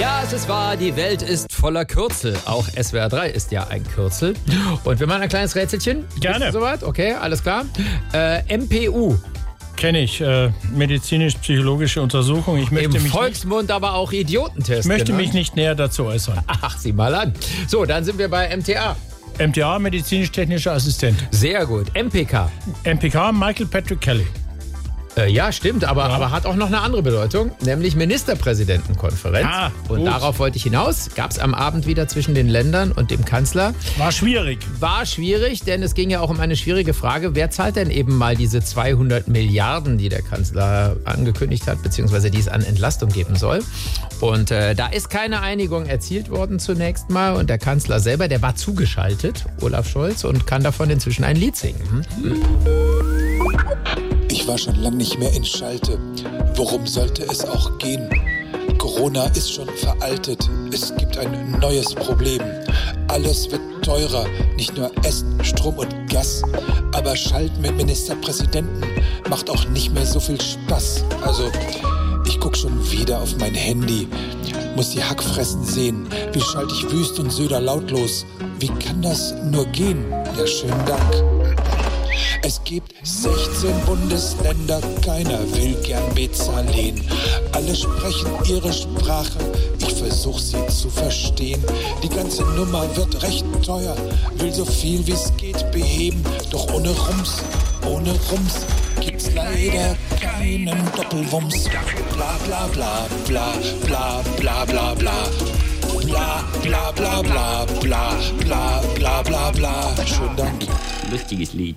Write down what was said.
Ja, es ist wahr, die Welt ist voller Kürzel. Auch SWR 3 ist ja ein Kürzel. Und wir machen ein kleines Rätselchen. Gerne. Soweit? Okay, alles klar. Äh, MPU. Kenne ich. Äh, Medizinisch-psychologische Untersuchung. Ich möchte, Im mich, nicht, Volksmund aber auch Idiotentest. ich möchte genannt. mich nicht näher dazu äußern. Ach, sieh mal an. So, dann sind wir bei MTA. MTA, medizinisch-technischer Assistent. Sehr gut. MPK. MPK, Michael Patrick Kelly. Äh, ja, stimmt, aber, aber hat auch noch eine andere Bedeutung, nämlich Ministerpräsidentenkonferenz. Ah, und gut. darauf wollte ich hinaus. Gab es am Abend wieder zwischen den Ländern und dem Kanzler. War schwierig. War schwierig, denn es ging ja auch um eine schwierige Frage. Wer zahlt denn eben mal diese 200 Milliarden, die der Kanzler angekündigt hat, beziehungsweise die es an Entlastung geben soll? Und äh, da ist keine Einigung erzielt worden zunächst mal. Und der Kanzler selber, der war zugeschaltet, Olaf Scholz, und kann davon inzwischen ein Lied singen. Hm? Ich war schon lang nicht mehr in Schalte. Worum sollte es auch gehen? Corona ist schon veraltet. Es gibt ein neues Problem. Alles wird teurer. Nicht nur Essen, Strom und Gas. Aber Schalten mit Ministerpräsidenten macht auch nicht mehr so viel Spaß. Also, ich guck schon wieder auf mein Handy. Muss die Hackfressen sehen. Wie schalte ich wüst und Söder lautlos? Wie kann das nur gehen? Ja, schönen Dank. Es gibt 16 Bundesländer, keiner will gern bezahlen. Alle sprechen ihre Sprache, ich versuch sie zu verstehen. Die ganze Nummer wird recht teuer, will so viel wie es geht beheben. Doch ohne Rums, ohne Rums gibt's leider keinen Doppelwumms. Bla bla bla bla bla bla bla bla. Bla bla bla bla bla bla bla bla bla. Schönen Dank. легкий слить.